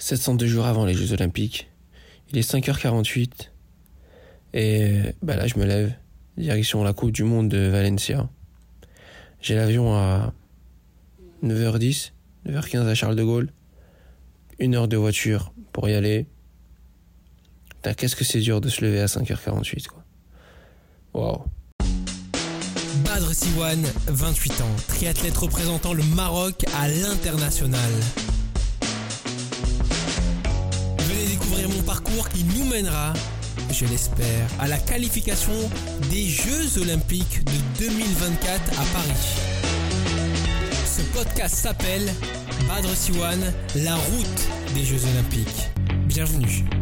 702 jours avant les Jeux Olympiques. Il est 5h48. Et bah là, je me lève, direction la Coupe du Monde de Valencia. J'ai l'avion à 9h10, 9h15 à Charles de Gaulle. Une heure de voiture pour y aller. qu'est-ce que c'est dur de se lever à 5h48, quoi. Waouh. Badr Siwan, 28 ans, triathlète représentant le Maroc à l'international. Parcours qui nous mènera, je l'espère, à la qualification des Jeux Olympiques de 2024 à Paris. Ce podcast s'appelle Badr Siwan, la route des Jeux Olympiques. Bienvenue.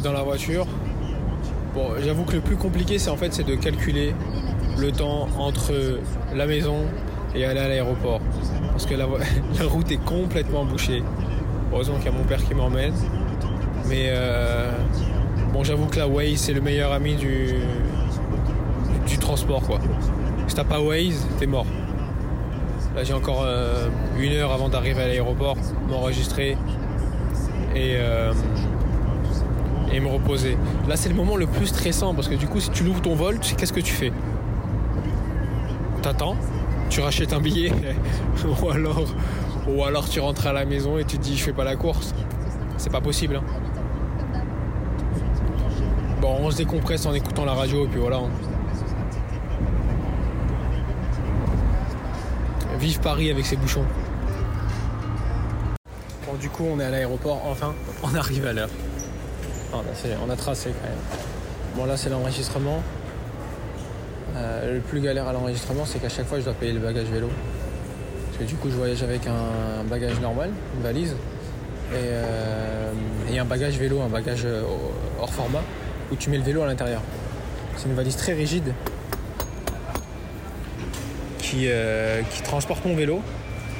Dans la voiture. Bon, j'avoue que le plus compliqué, c'est en fait, c'est de calculer le temps entre la maison et aller à l'aéroport. Parce que la, route est complètement bouchée. Heureusement qu'il y a mon père qui m'emmène. Mais euh, bon, j'avoue que la Waze, c'est le meilleur ami du, du, transport, quoi. Si t'as pas Waze, t'es mort. Là, j'ai encore euh, une heure avant d'arriver à l'aéroport, m'enregistrer. Et euh, et me reposer. Là, c'est le moment le plus stressant parce que du coup, si tu l'ouvres ton vol, qu'est-ce que tu fais? T'attends, tu rachètes un billet ou alors ou alors tu rentres à la maison et tu te dis je fais pas la course. C'est pas possible. Hein. Bon, on se décompresse en écoutant la radio et puis voilà. Hein. Vive Paris avec ses bouchons. Bon, du coup, on est à l'aéroport, enfin, on arrive à l'heure. Ah, bah, on a tracé quand même. Bon là c'est l'enregistrement. Euh, le plus galère à l'enregistrement c'est qu'à chaque fois je dois payer le bagage vélo. Parce que du coup je voyage avec un bagage normal, une valise. Et, euh, un bagage vélo, un bagage euh, hors format, où tu mets le vélo à l'intérieur. C'est une valise très rigide qui, transporte mon vélo.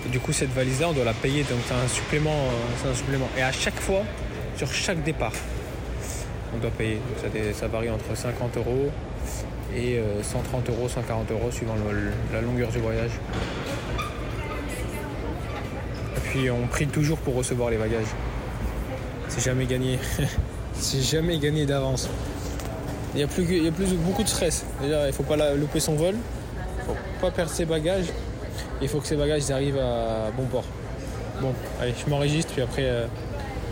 Et du coup cette valise là on doit la payer donc c'est un supplément, c'est un supplément. Et à chaque fois, sur chaque départ, on doit payer. Ça, varie entre 50 euros et 130 euh, euros, 140 euros suivant la longueur du voyage. Et puis on prie toujours pour recevoir les bagages. C'est jamais gagné. C'est jamais gagné d'avance. Il y a plus, il y a plus beaucoup de stress. il ne faut pas louper son vol. Il faut pas perdre ses bagages. Il faut que ses bagages arrivent à bon port. Bon, allez, je m'enregistre puis après euh,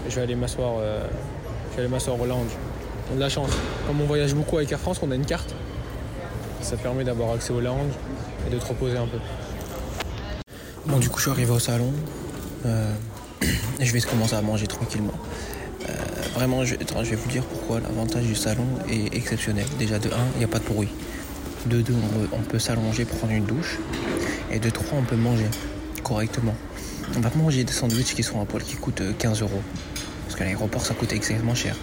je vais aller m'asseoir. Euh, je vais aller m'asseoir au lounge. On a de la chance. Comme on voyage beaucoup avec Air France, on a une carte. Ça permet d'avoir accès au lounge et de te reposer un peu. Bon, du coup, je suis arrivé au salon. Euh, je vais commencer à manger tranquillement. Euh, vraiment, je, vais vous dire pourquoi l'avantage du salon est exceptionnel. Déjà, de 1, il n'y a pas de bruit. De 2, on, peut s'allonger, prendre une douche. Et de 3, on peut manger correctement. On va manger des sandwichs qui sont à poil qui coûtent 15 euros. L'aéroport, ça coûte extrêmement cher.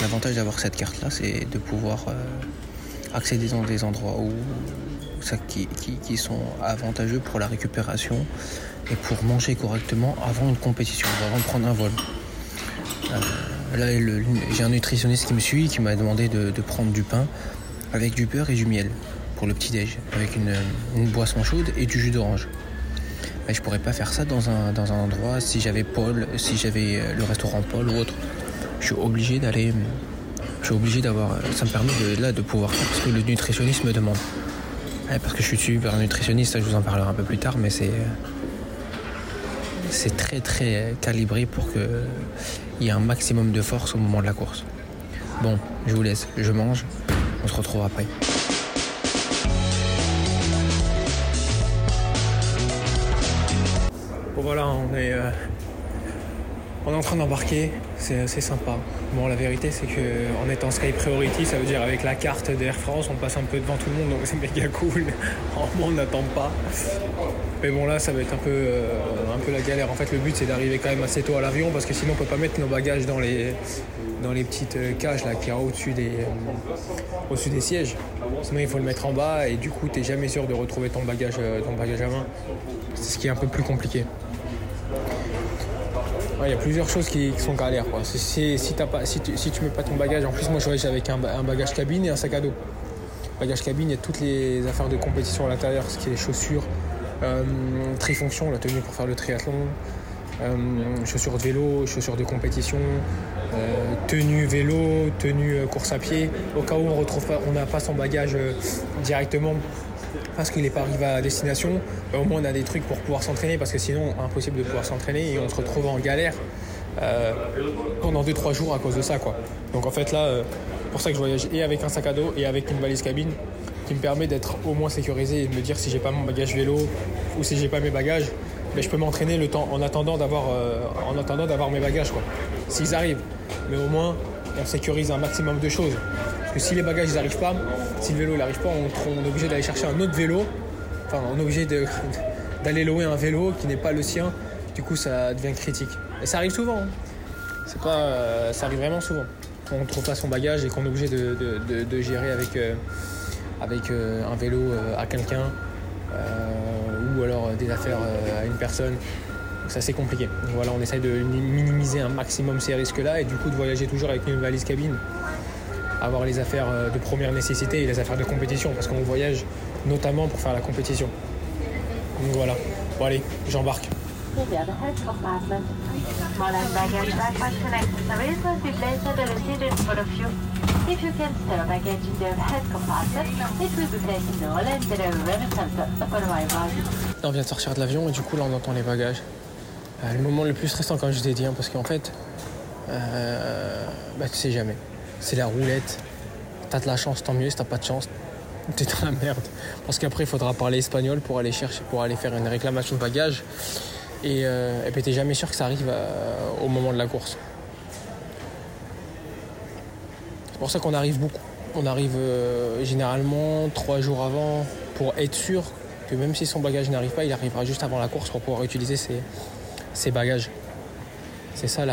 L'avantage d'avoir cette carte-là, c'est de pouvoir euh, accéder dans des endroits où, ça, qui, sont avantageux pour la récupération et pour manger correctement avant une compétition, avant de prendre un vol. Euh, là, j'ai un nutritionniste qui me suit, qui m'a demandé de, prendre du pain avec du beurre et du miel pour le petit-déj, avec une, boisson chaude et du jus d'orange. Mais je pourrais pas faire ça dans un, dans un endroit si j'avais Paul, si j'avais euh, le restaurant Paul ou autre je suis obligé d'aller. Je suis obligé d'avoir. Ça me permet de, là de pouvoir faire parce que le nutritionniste me demande. parce que je suis un nutritionniste, je vous en parlerai un peu plus tard, mais c'est. C'est très très calibré pour qu'il y ait un maximum de force au moment de la course. Bon, je vous laisse, je mange, on se retrouve après. On est, euh, on est en train d'embarquer c'est sympa. Bon, la vérité, c'est qu'en étant Sky Priority, ça veut dire avec la carte d'Air France, on passe un peu devant tout le monde, donc c'est méga cool. On n'attend pas. Mais bon, là, ça va être un peu, euh, un peu la galère. En fait, le but, c'est d'arriver quand même assez tôt à l'avion, parce que sinon, on peut pas mettre nos bagages dans les, petites euh, cages là, qu'il y a au-dessus des, sièges. Sinon, il faut le mettre en bas et du coup, tu n'es jamais sûr de retrouver ton bagage, ton bagage à main. C'est ce qui est un peu plus compliqué. Il y a plusieurs choses qui, sont galères. Quoi. Si, tu, si tu mets pas ton bagage, en plus, moi, je voyage avec un, ba- un bagage cabine et un sac à dos. Bagage cabine, il y a toutes les affaires de compétition à l'intérieur, ce qui est les chaussures, euh, trifonction, la tenue pour faire le triathlon, euh, chaussures de vélo, chaussures de compétition, euh, tenue vélo, tenue euh, course à pied. Au cas où on pas, on n'a pas son bagage directement parce qu'il n'est pas arrivé à destination, bah, au moins on a des trucs pour pouvoir s'entraîner parce que sinon impossible de pouvoir s'entraîner et on se retrouve en galère euh, pendant 2-3 jours à cause de ça quoi. Donc en fait là, euh, pour ça que je voyage et avec un sac à dos et avec une valise cabine qui me permet d'être au moins sécurisé et de me dire si j'ai pas mon bagage vélo ou si j'ai pas mes bagages, mais je peux m'entraîner le temps en attendant d'avoir euh, en attendant d'avoir mes bagages quoi. S'ils arrivent, mais au moins on sécurise un maximum de choses. Que si les bagages ils arrivent pas, si le vélo il arrive pas, on, est obligé d'aller chercher un autre vélo. Enfin, on est obligé d'aller louer un vélo qui n'est pas le sien. Du coup, ça devient critique. Et ça arrive souvent. hein. C'est pas, euh, ça arrive vraiment souvent. Quand on trouve pas son bagage et qu'on est obligé de, gérer avec, euh, avec euh, un vélo à quelqu'un ou alors des affaires à une personne. C'est assez compliqué. Voilà, on essaye de mi- minimiser un maximum ces risques-là et du coup de voyager toujours avec une valise cabine. Avoir les affaires euh, de première nécessité et les affaires de compétition parce qu'on voyage notamment pour faire la compétition. Donc voilà. Bon allez, j'embarque. On vient de sortir de l'avion et du coup là on entend les bagages. Euh, le moment le plus stressant comme je t'ai dit, hein, parce qu'en fait, euh, bah, tu sais jamais. C'est la roulette. T'as de la chance, tant mieux. Si t'as pas de chance, t'es dans la merde. Parce qu'après il faudra parler espagnol pour aller chercher, pour aller faire une réclamation de bagages. Et, euh, puis t'es jamais sûr que ça arrive euh, au moment de la course. C'est pour ça qu'on arrive beaucoup. On arrive euh, généralement trois jours avant pour être sûr que même si son bagage n'arrive pas, il arrivera juste avant la course pour pouvoir utiliser ses, bagages. C'est ça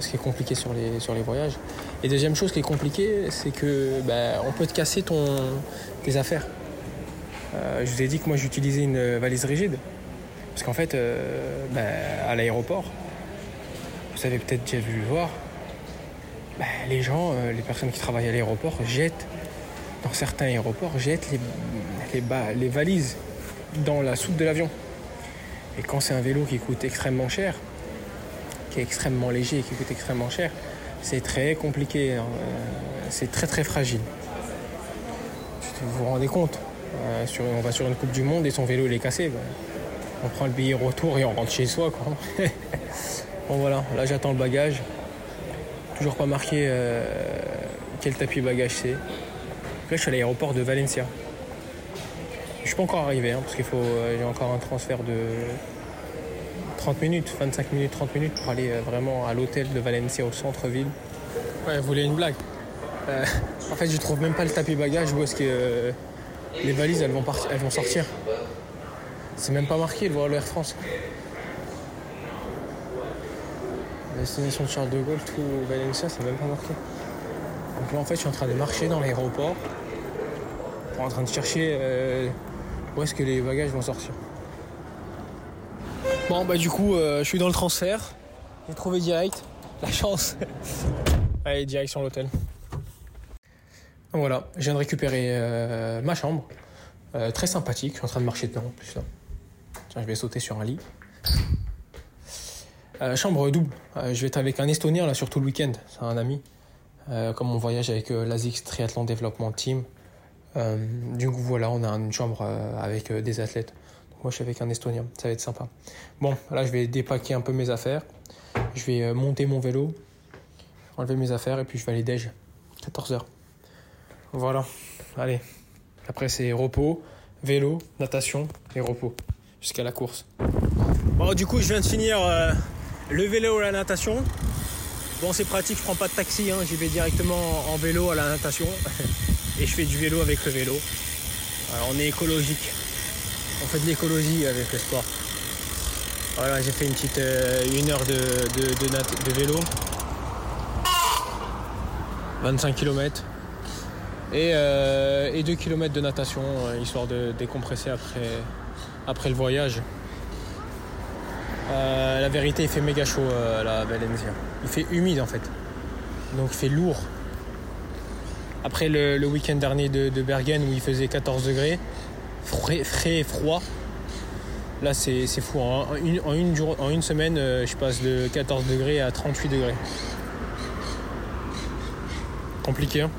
ce qui est compliqué sur les voyages. Et deuxième chose qui est compliquée, c'est que ben, peut te casser tes affaires. Euh, je vous ai dit que moi j'utilisais une valise rigide. Parce qu'en fait, euh, ben, à l'aéroport, vous avez peut-être déjà vu voir, ben, les gens, euh, les personnes qui travaillent à l'aéroport jettent, dans certains aéroports, jettent les valises dans la soute de l'avion. Et quand c'est un vélo qui coûte extrêmement cher, qui est extrêmement léger et qui coûte extrêmement cher, c'est très compliqué, hein. Euh, c'est très très fragile. Vous vous rendez compte Euh, On va sur une Coupe du Monde et son vélo il est cassé. on prend le billet retour et on rentre chez soi. Bon voilà, là j'attends le bagage. Toujours pas marqué euh, quel tapis bagage c'est. Là je suis à l'aéroport de Valencia. Je suis pas encore arrivé hein, parce qu'il faut j'ai encore un transfert de 30 minutes, 25 minutes, 30 minutes pour aller euh, vraiment à l'hôtel de Valencia au centre-ville. Ouais, vous voulez une blague? Euh, En fait, je trouve même pas le tapis bagage où est-ce que euh, les valises elles vont, partir, elles vont sortir. C'est même pas marqué le Air France. Destination de Charles de Gaulle, tout Valencia, c'est même pas marqué. Donc là, en fait, je suis en train de marcher dans l'aéroport pour en train de chercher euh, où est-ce que les bagages vont sortir. Bon, bah du coup, euh, je suis dans le transfert. J'ai trouvé direct. La chance. Allez, direction l'hôtel. Voilà, je viens de récupérer euh, ma chambre. Euh, très sympathique. Je suis en train de marcher dedans en plus. Tiens, je vais sauter sur un lit. Chambre double. Je vais être avec un Estonien là sur tout le week-end. C'est un ami. Comme on voyage avec l'ASICS Triathlon Development Team. Du coup, voilà, on a une chambre avec des athlètes. Moi, je suis avec un Estonien. Ça va être sympa. Bon, là, je vais dépaquer un peu mes affaires. Je vais euh, monter mon vélo, enlever mes affaires et puis je vais aller déj. 14h. Voilà. Allez. Après, c'est repos, vélo, natation et repos. Jusqu'à la course. Bon, du coup, je viens de finir euh, le vélo et la natation. Bon, c'est pratique, je prends pas de taxi, hein, j'y vais directement en vélo à la natation. et je fais du vélo avec le vélo. Alors, on est écologique. On fait de l'écologie avec le sport. Voilà, j'ai fait une petite euh, une heure de, de, vélo. 25 km. Et, euh, et 2 km de natation, euh, histoire de décompresser après, le voyage. La vérité, il fait méga chaud à la Valencia. Il fait humide en fait. Donc il fait lourd. Après le, week-end dernier de, de Bergen où il faisait 14 degrés, frais, frais et froid. Là c'est fou. En une semaine, euh, je passe de 14 degrés à 38 degrés. Compliqué hein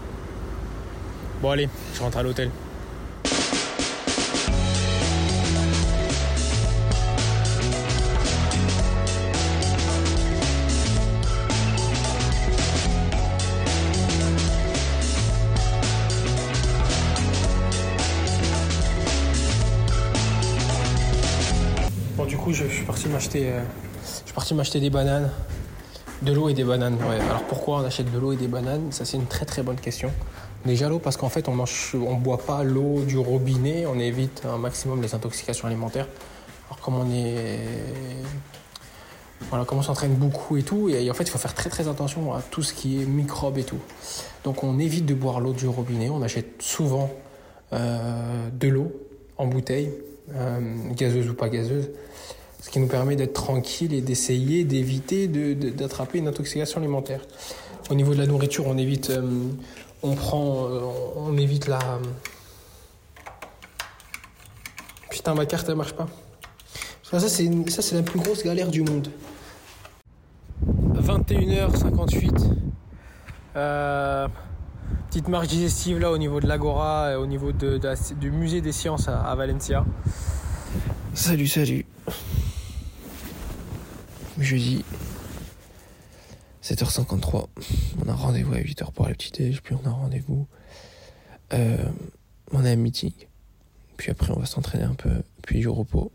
Bon allez, je rentre à l'hôtel. Euh, je suis parti m'acheter des bananes. De l'eau et des bananes. Alors pourquoi on achète de l'eau et des bananes? Ça c'est une très très bonne question. Déjà l'eau parce qu'en fait on mange, on boit pas l'eau du robinet, on évite un maximum les intoxications alimentaires. Alors comme on est, voilà, comme on s'entraîne beaucoup et tout, et en fait il faut faire très très attention à tout ce qui est microbes et tout. Donc on évite de boire l'eau du robinet, on achète souvent euh, de l'eau en bouteille, euh, gazeuse ou pas gazeuse, ce qui nous permet d'être tranquille et d'essayer d'éviter d'attraper une intoxication alimentaire. Au niveau de la nourriture, on évite, euh, on prend, euh, on évite la. Putain, ma carte elle marche pas. Ça, ça, c'est la plus grosse galère du monde. 21h58. Euh, petite marche digestive là au niveau de l'Agora, au niveau de, du musée des sciences à Valencia. Salut, salut. Jeudi, 7h53. On a rendez-vous à 8h pour le petit déj, puis on a rendez-vous. Euh, on a un meeting. Puis après, on va s'entraîner un peu, puis du repos.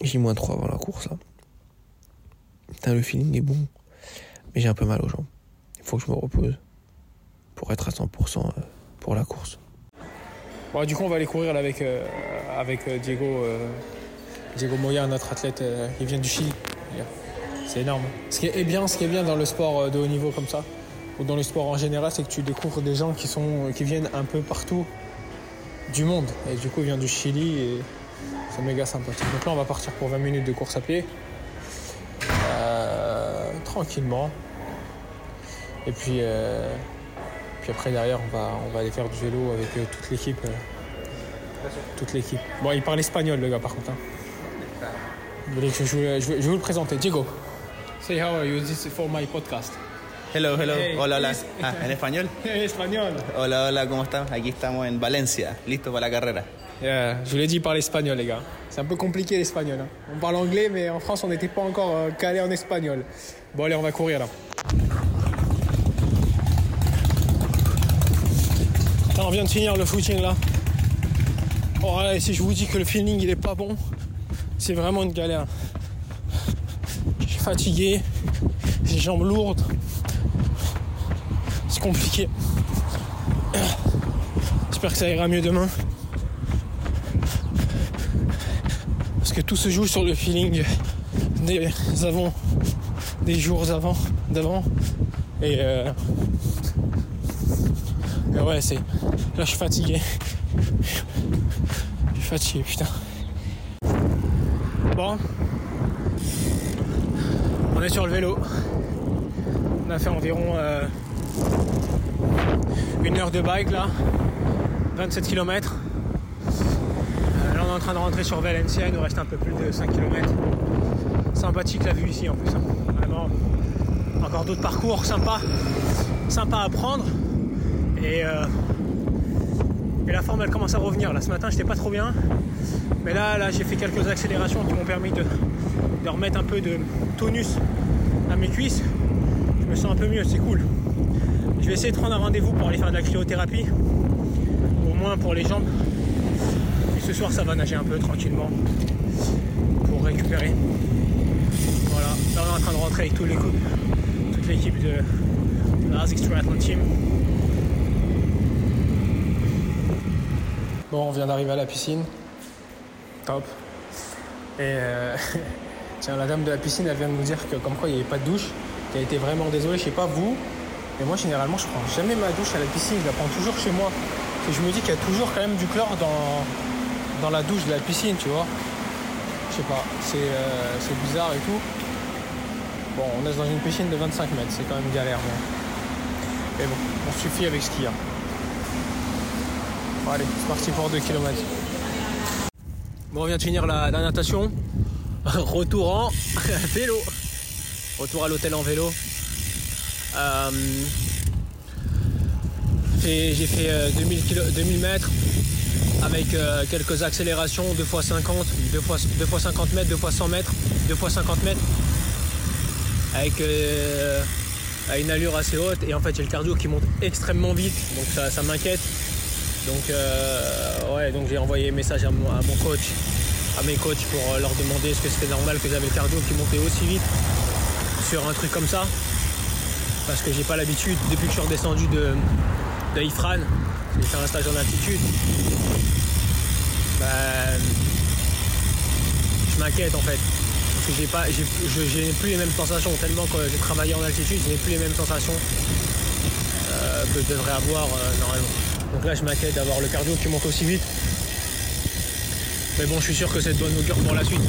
J-3 avant la course là. Putain, le feeling est bon, mais j'ai un peu mal aux jambes. Il faut que je me repose pour être à 100% pour la course. Bon, du coup, on va aller courir là, avec, euh, avec euh, Diego, euh, Diego Moya, notre athlète. euh, il vient du Chili. C'est énorme. Ce qui est bien, ce qui est bien dans le sport euh, de haut niveau comme ça, ou dans le sport en général, c'est que tu découvres des gens qui, qui viennent un peu partout du monde. Et du coup, il vient du Chili et c'est méga sympathique. Donc là, on va partir pour 20 minutes de course à pied. Euh, tranquillement. Et puis, euh, puis après, derrière, on va, on aller faire du vélo avec euh, toute l'équipe. euh, toute l'équipe. Bon, il parle espagnol, le gars, par contre. hein. Que je, je vais, je vais- je vais vous le présenter. Diego. Say how are you? This is for my podcast. Hello, hello. Hey, hola, hola. Ah, ¿En español? espagnol. Hola, hola, ¿cómo están? Aquí estamos en Valencia, listos para la carrera. Yeah, je vous l'ai dit, parle espagnol, les gars. C'est un peu compliqué l'espagnol. hein. On parle anglais, mais en France, on n'était pas encore euh, calé en espagnol. Bon, allez, on va courir là. On vient de finir le footing là. Oh, ouais, si je vous dis que le feeling il est pas bon, c'est vraiment une galère. Je suis fatigué, j'ai les jambes lourdes. C'est compliqué. J'espère que ça ira mieux demain. Parce que tout se joue sur le feeling des avant, des jours avant, d'avant. Et, euh, et ouais, c'est. Là, je suis fatigué. Je suis fatigué, putain. On est sur le vélo. On a fait environ euh, une heure de bike là. 27 km. Euh, là, on est en train de rentrer sur Valencia. Il nous reste un peu plus de 5 km. Sympathique la vue ici en plus. hein. Vraiment. Encore d'autres parcours sympas. Sympa à prendre. Et, euh, et la forme elle commence à revenir. Là ce matin j'étais pas trop bien. Mais là, là j'ai fait quelques accélérations qui m'ont permis de, remettre un peu de tonus à mes cuisses. Je me sens un peu mieux, c'est cool. Je vais essayer de prendre un rendez-vous pour aller faire de la cryothérapie. Au moins pour les jambes. Et ce soir ça va nager un peu tranquillement. Pour récupérer. Voilà. Là on est en train de rentrer avec tous les coups- toute l'équipe de, de la Triathlon Team. Bon, on vient d'arriver à la piscine. Top. Et euh, tiens, la dame de la piscine, elle vient de nous dire que comme quoi il n'y avait pas de douche. Qu'elle était vraiment désolée. Je sais pas vous, Et moi, généralement, je prends jamais ma douche à la piscine, je la prends toujours chez moi. Et je me dis qu'il y a toujours quand même du chlore dans, dans la douche de la piscine, tu vois. Je sais pas, c'est euh, bizarre et tout. Bon, on est dans une piscine de 25 mètres, c'est quand même galère. Mais, mais bon, on suffit avec ce qu'il y a. Allez, c'est parti pour 2 km. Bon, on vient de finir la, la natation. Retour en vélo. Retour à l'hôtel en vélo. Euh, j'ai fait euh, 2000, kilo- 2000 mètres avec euh, quelques accélérations, 2 x 50, 2 fois, 2 fois 50 mètres, 2 fois 100 mètres, 2 fois 50 mètres, avec euh, à une allure assez haute. Et en fait, j'ai le cardio qui monte extrêmement vite, donc ça m'inquiète. Donc, euh, ouais, donc j'ai envoyé un message à mon, coach, à mes coachs pour euh, leur demander est-ce que c'était normal que j'avais le cardio qui montait aussi vite sur un truc comme ça. Parce que j'ai pas l'habitude, depuis que je suis redescendu de, de Ifran, j'ai fait un stage en altitude. Ben, je m'inquiète en fait. Parce que j'ai pas, je- j'ai plus les mêmes sensations. Tellement que j'ai travaillé en altitude, je n'ai plus les mêmes sensations euh, que je devrais avoir normalement. Donc là, je m'inquiète d'avoir le cardio qui monte aussi vite. Mais bon, je suis sûr que c'est de bonne augure pour la suite.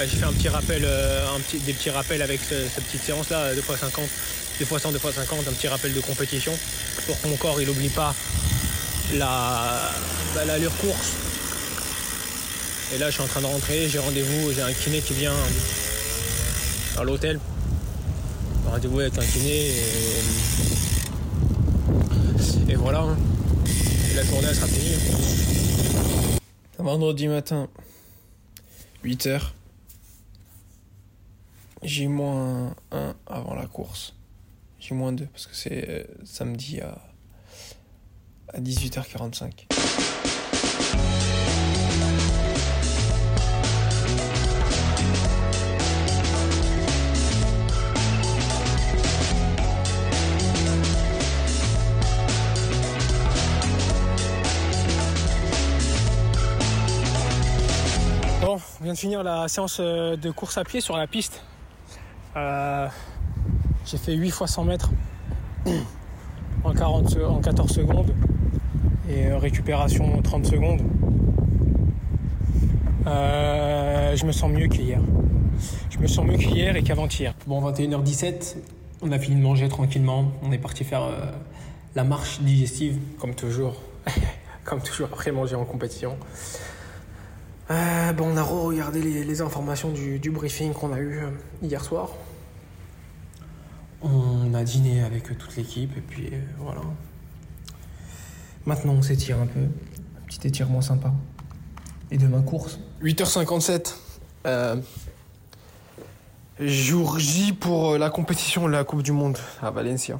J'ai fait un petit rappel, euh, des petits rappels avec ce- cette petite séance là, 2x50, 2x100, 2x50, un petit rappel de compétition pour que mon corps il oublie pas la bah, l'allure course. Et là je suis en train de rentrer, j'ai rendez-vous, j'ai un kiné qui vient à l'hôtel. Rendez-vous avec un kiné et, et voilà. La journée elle sera finie. Vendredi matin, 8h. J'ai moins 1 avant la course. J'ai moins 2 parce que c'est euh, samedi à, à 18h45. De finir la séance euh, de course à pied sur la piste. Euh, j'ai fait 8 fois 100 mètres en, 40, se- en 14 secondes et euh, récupération 30 secondes. Je me sens mieux qu'hier. Je me sens mieux qu'hier et qu'avant-hier. Bon, 21h17, on a fini de manger tranquillement. On est parti faire la marche digestive, comme toujours. comme toujours après manger en compétition. Euh, bon, on a regardé les, les informations du, du briefing qu'on a eu euh, hier soir. On a dîné avec euh, toute l'équipe et puis euh, voilà. Maintenant, on s'étire un peu. Un petit étirement sympa. Et demain, course. 8h57. Euh, jour J pour la compétition de la Coupe du Monde à Valencia.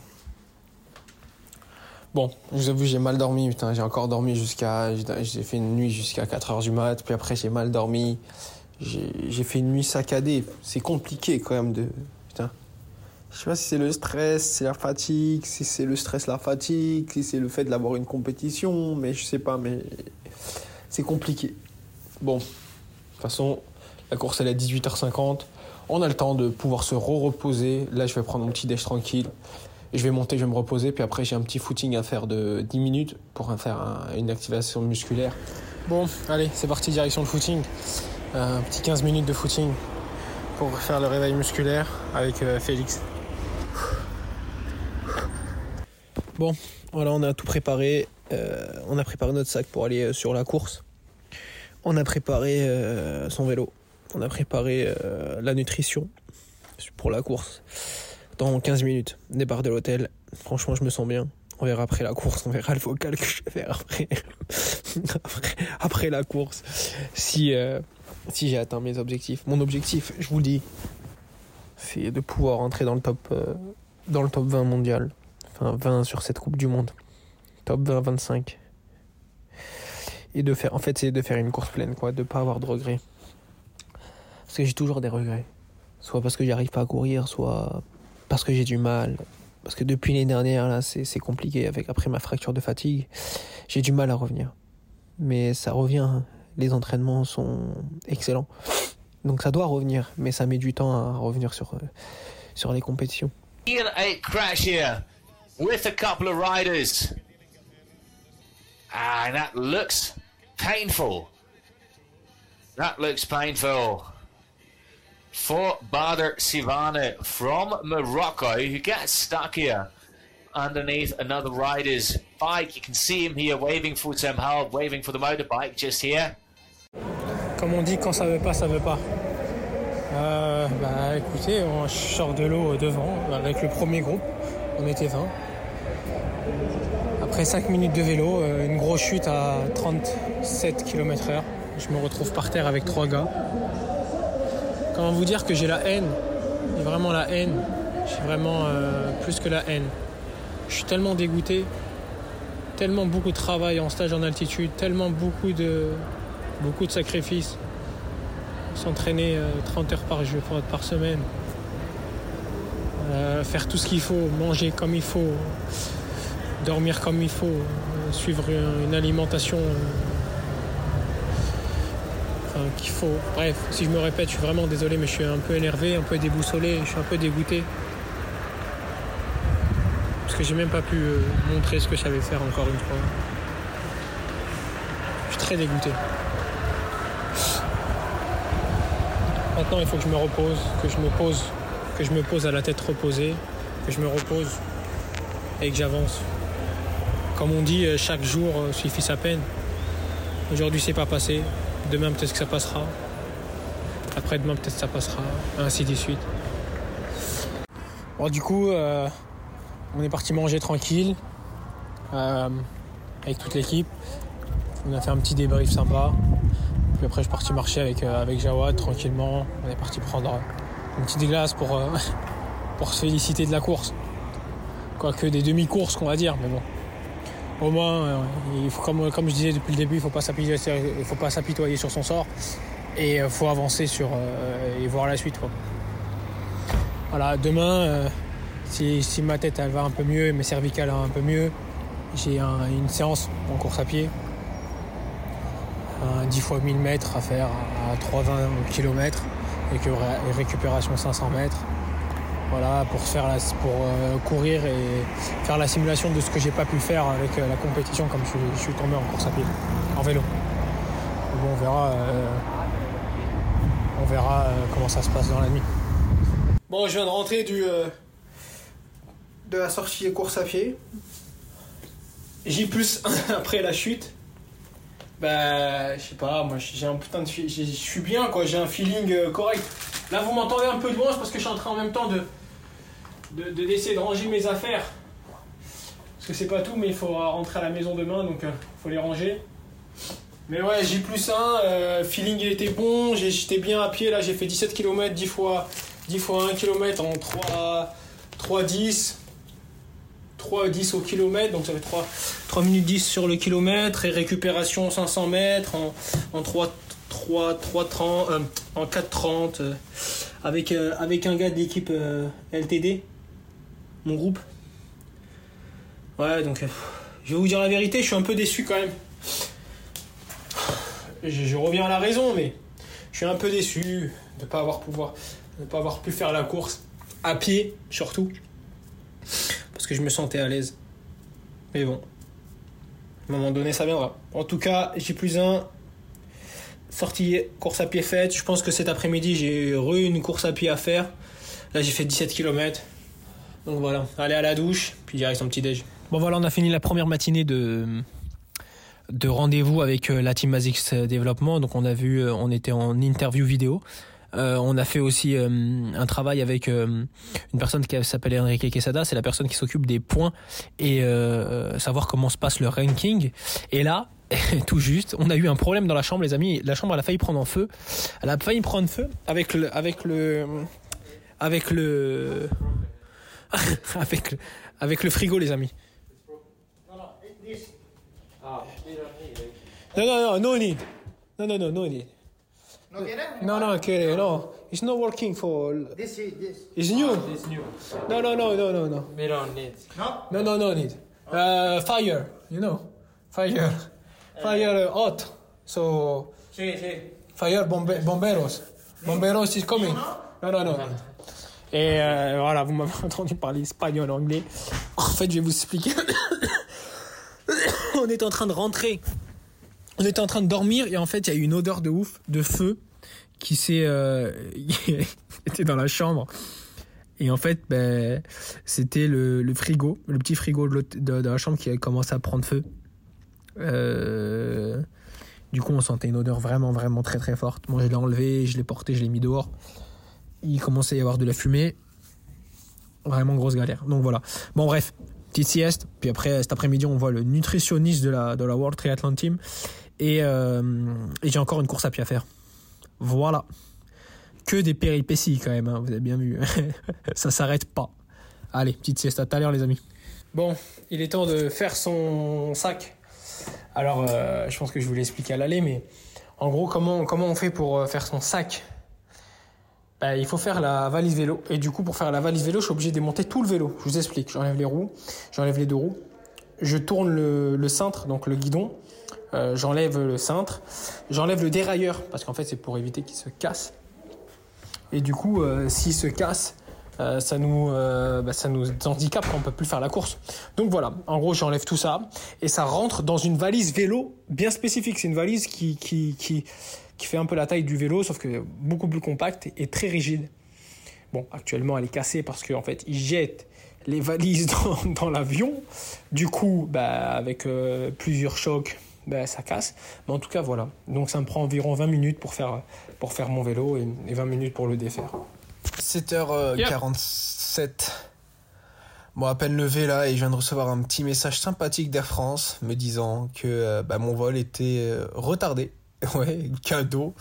Bon, je vous avoue, j'ai mal dormi, putain, j'ai encore dormi jusqu'à. j'ai- fait une nuit jusqu'à 4h du mat, puis après j'ai mal dormi. J'ai fait une nuit saccadée. C'est compliqué quand même de. Putain. Je sais pas si c'est le stress, c'est la fatigue, si c'est le stress, la fatigue, si c'est le fait d'avoir une compétition, mais je sais pas, mais. C'est compliqué. Bon, de toute façon, la course elle est à 18h50. On a le temps de pouvoir se re-reposer. Là, je vais prendre mon petit déj tranquille. Je vais monter, je vais me reposer, puis après j'ai un petit footing à faire de 10 minutes pour faire un- une activation musculaire. Bon, allez, c'est parti, direction le footing. Euh, un petit 15 minutes de footing pour faire le réveil musculaire avec euh, Félix. Bon, voilà, on a tout préparé. Euh, on a préparé notre sac pour aller euh, sur la course. On a préparé son vélo. On a préparé la nutrition pour la course dans 15 minutes. Départ de l'hôtel. Franchement, je me sens bien. On verra après la course, on verra le vocal que je vais faire après, après, la course. Si, euh, si j'ai atteint mes objectifs. Mon objectif, je vous dis, c'est de pouvoir entrer dans le top, euh, dans le top 20 mondial. Enfin, 20 sur cette Coupe du Monde. Top 20, 25. Et de faire, en fait, c'est de faire une course pleine, quoi, de pas avoir de regrets. Parce que j'ai toujours des regrets. Soit parce que j'arrive pas à courir, soit parce que j'ai du mal. Parce que depuis l'année dernière, là, c'est compliqué. Avec, après ma fracture de fatigue, j'ai du mal à revenir. Mais ça revient. Les entraînements sont excellents. Donc ça doit revenir. Mais ça met du temps à revenir sur, euh, sur les compétitions. Ian 8 crash here. with a couple of riders. Ah, and that looks painful. That looks painful. For Badr Sivane from Morocco, who gets stuck here underneath another rider's bike. You can see him here waving for help, waving for the motorbike just here. Comme on dit, quand ça veut pas, ça veut pas. Euh, bah écoutez, on sort de l'eau devant avec le premier groupe. On était 20. Après 5 minutes de vélo, euh, une grosse chute à 37 km/h. Je me retrouve par terre avec trois gars. Comment vous dire que j'ai la haine? Vraiment la haine. J'ai vraiment euh, plus que la haine. Je suis tellement dégoûté. Tellement beaucoup de travail en stage en altitude. Tellement beaucoup de, sacrifices. S'entraîner euh, 30 heures par jour, par semaine. Euh, faire tout ce qu'il faut, manger comme il faut, dormir comme il faut, euh, suivre une, alimentation euh, enfin, qu'il faut. Bref, si je me répète, je suis vraiment désolé, mais je suis un peu énervé, un peu déboussolé, je suis un peu dégoûté. Parce que j'ai même pas pu euh, montrer ce que je savais faire encore une fois. Je suis très dégoûté. Maintenant, il faut que je me repose, que je me pose, que je me pose à la tête reposée, que je me repose et que j'avance. Comme on dit, euh, chaque jour euh, suffit sa peine. Aujourd'hui, c'est pas passé. Demain, peut-être que ça passera. Après-demain, peut-être que ça passera. Ainsi de suite. Bon, du coup, euh, on est parti manger tranquille euh, avec toute l'équipe. On a fait un petit débrief sympa. Puis après, je suis parti marcher avec, euh, Jawad tranquillement. On est parti prendre une petite glace pour, pour se féliciter de la course. Quoique des demi-courses, qu'on va dire, mais bon. Au moins, euh, comme, je disais depuis le début, il ne faut pas s'apitoyer sur son sort. Et il faut avancer sur, euh, et voir la suite. Voilà, demain, euh, si, ma tête va un peu mieux, mes cervicales un peu mieux, j'ai un- une séance en course à pied. Un 10 fois 1000 mètres à faire à 3,20 km et, et récupération 500 mètres. Voilà, pour, faire pour euh, courir et faire la simulation de ce que j'ai pas pu faire avec euh, la compétition comme je, suis- tombé en course à pied, en vélo. Bon, on verra, euh, on verra comment ça se passe dans la nuit. Bon, je viens de rentrer du, de la sortie course à pied. J plus 1 après la chute. Bah, je sais pas, moi j'ai un putain de. Je suis bien quoi, j'ai un feeling correct. Là, vous m'entendez un peu de loin, parce que je suis en train en même temps de. De- de- d'essayer de, ranger mes affaires. Parce que c'est pas tout, mais il faut rentrer à la maison demain, donc il faut les ranger. Mais ouais, J plus 1, feeling il était bon, j'ai- j'étais bien à pied, là j'ai fait 17 km, 10 fois, 10 fois 1 km en 3, 3 10. 3 10 au kilomètre, donc ça fait 3, 3 minutes 10 sur le kilomètre et récupération 500 mètres en, en 3, 3, 3 30, euh, en 4 30 euh, avec, euh, un gars de l'équipe euh, LTD, mon groupe. Ouais, donc euh, je vais vous dire la vérité, je suis un peu déçu quand même. Je, reviens à la raison, mais je suis un peu déçu de ne pas avoir pouvoir, de pas avoir pu faire la course à pied surtout parce que je me sentais à l'aise. Mais bon, à un moment donné, ça viendra. En tout cas, j'ai plus un sortie course à pied faite. Je pense que cet après-midi, j'ai re une course à pied à faire. Là, j'ai fait 17 km. Donc voilà, aller à la douche, puis direct son petit déj. Bon voilà, on a fini la première matinée de de rendez-vous avec euh, la team Azix Développement. Donc on a vu, euh, on était en interview vidéo. Euh, on a fait aussi euh, un travail avec euh, une personne qui s'appelle Enrique Quesada, c'est la personne qui s'occupe des points et euh, savoir comment se passe le ranking. Et là, tout juste, on a eu un problème dans la chambre, les amis. La chambre, elle a failli prendre en feu. Elle a failli prendre feu avec le, avec le, avec le, avec le, avec le frigo, les amis. Non, non, non, no need. Non, non, non, no need. No, no, okay, no. It's not working for. This is this. It's new. It's new. No, no, no, no, no, no. We don't need. No? No, no, no need. Uh, fire, you know. Fire. Fire uh, hot. So, Sí, sí. fire bombe bomberos. Bomberos is coming. No, no, no. Et euh, voilà, vous m'avez entendu parler espagnol, anglais. En fait, je vais vous expliquer. on était en train de rentrer. On était en train de dormir et en fait, il y a eu une odeur de ouf, de feu, qui s'est euh, était dans la chambre. Et en fait, ben, c'était le, frigo, le petit frigo de la chambre qui a commencé à prendre feu. Euh, du coup, on sentait une odeur vraiment, vraiment très, très forte. Moi, je l'ai enlevé, je l'ai porté, je l'ai mis dehors. Il commençait à y avoir de la fumée. Vraiment grosse galère. Donc voilà. Bon, bref, petite sieste. Puis après, cet après-midi, on voit le nutritionniste de la, de la World Triathlon Team. Et, euh, j'ai encore une course à pied à faire. Voilà. Que des péripéties quand même, hein, vous avez bien vu. Ça s'arrête pas. Allez, petite sieste à tout à l'heure, les amis. Bon, il est temps de faire son sac. Alors, euh, je pense que je vous l'ai expliqué à l'aller, mais en gros, comment, comment on fait pour euh, faire son sac? Bah, Il faut faire la valise vélo. Et du coup, pour faire la valise vélo, je suis obligé de démonter tout le vélo. Je vous explique. J'enlève les roues, j'enlève les deux roues. Je tourne le, cintre, donc le guidon. Euh, j'enlève le cintre. J'enlève le dérailleur, parce qu'en fait, c'est pour éviter qu'il se casse. Et du coup, euh, s'il se casse, euh, ça nous, euh, bah, ça nous handicape on peut plus faire la course. Donc voilà, en gros, j'enlève tout ça et ça rentre dans une valise vélo bien spécifique. C'est une valise qui, qui, qui fait un peu la taille du vélo, sauf que beaucoup plus compacte et très rigide. Bon, actuellement, elle est cassée parce qu'en fait, ils jettent les valises dans, l'avion. Du coup, bah, avec euh, plusieurs chocs, bah, ça casse. Mais en tout cas, voilà. Donc ça me prend environ 20 minutes pour faire, pour faire mon vélo et, et 20 minutes pour le défaire. 7h47. Bon, à peine levé là, et je viens de recevoir un petit message sympathique d'Air France me disant que euh, bah, mon vol était euh, retardé. Ouais, cadeau.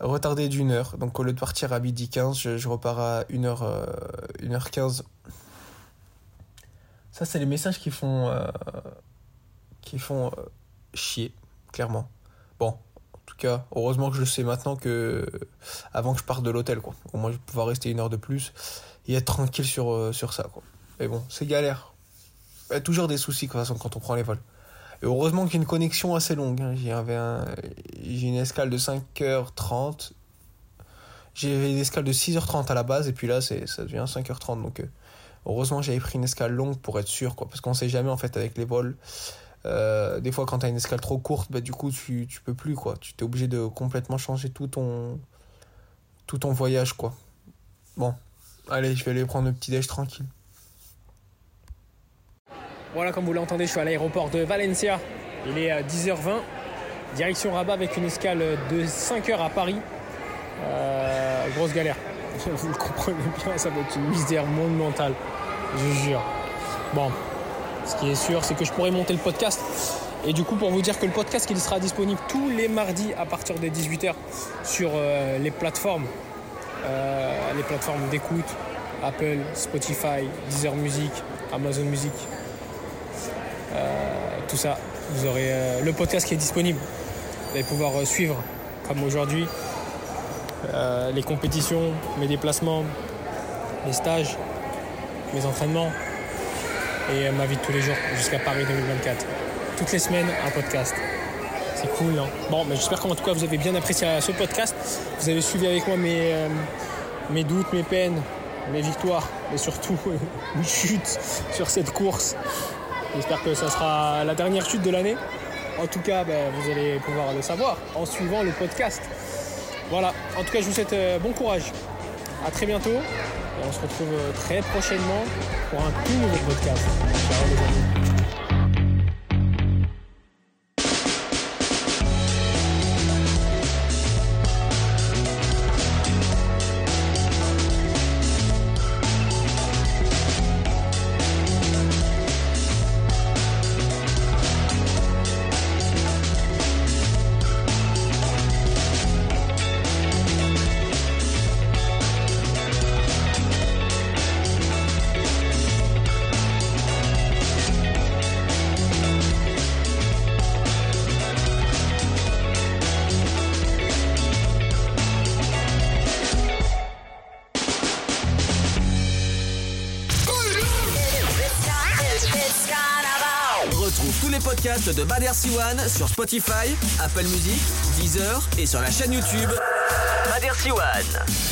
Retardé d'une heure. Donc au lieu de partir à midi 15, je, repars à 1h, euh, 1h15. Ça, c'est les messages qui font, euh, qui font euh, chier, clairement. Bon, en tout cas, heureusement que je sais maintenant que avant que je parte de l'hôtel, quoi. Au moins, je vais pouvoir rester une heure de plus et être tranquille sur, ça, quoi. Mais bon, c'est galère. Il y a toujours des soucis, quand on prend les vols. Heureusement y a une connexion assez longue. hein. J'ai un- j'ai une escale de 5h30. J'ai une escale de 6h30 à la base, et puis là, ça devient 5h30. Donc, euh, heureusement, j'avais pris une escale longue pour être sûr, quoi. Parce qu'on sait jamais, en fait, avec les vols. Euh, des fois, quand t'as une escale trop courte, bah, du coup, tu, tu peux plus, quoi. Tu t'es obligé de complètement changer tout ton, tout ton voyage, quoi. Bon, allez, je vais aller prendre le petit déj tranquille. Voilà, comme vous l'entendez, je suis à l'aéroport de Valencia. Il est à 10h20, direction Rabat avec une escale de 5h à Paris. Euh, grosse galère. Vous le comprenez bien, ça va être une misère monumentale. Je jure. Bon, ce qui est sûr, c'est que je pourrais monter le podcast. Et du coup, pour vous dire que le podcast, il sera disponible tous les mardis à partir de 18h sur euh, les plateformes. Euh, les plateformes d'écoute, Apple, Spotify, Deezer Music, Amazon Music, tout ça. Vous aurez euh, le podcast qui est disponible. Vous allez pouvoir euh, suivre, comme aujourd'hui, euh, les compétitions, mes déplacements, mes stages, mes entraînements et euh, ma vie de tous les jours jusqu'à Paris 2024. Toutes les semaines, un podcast. C'est cool, non Bon, mais j'espère qu'en tout cas vous avez bien apprécié euh, ce podcast. Vous avez suivi avec moi mes, euh, mes doutes, mes peines, mes victoires, mais surtout une chute sur cette course. J'espère que ça sera la dernière chute de l'année. En tout cas, ben, vous allez pouvoir le savoir en suivant le podcast. Voilà, en tout cas, je vous souhaite euh, bon courage. À très bientôt. Et on se retrouve euh, très prochainement pour un tout nouveau podcast. Ciao les amis. Podcasts de Bad One sur Spotify, Apple Music, Deezer et sur la chaîne YouTube Bad One.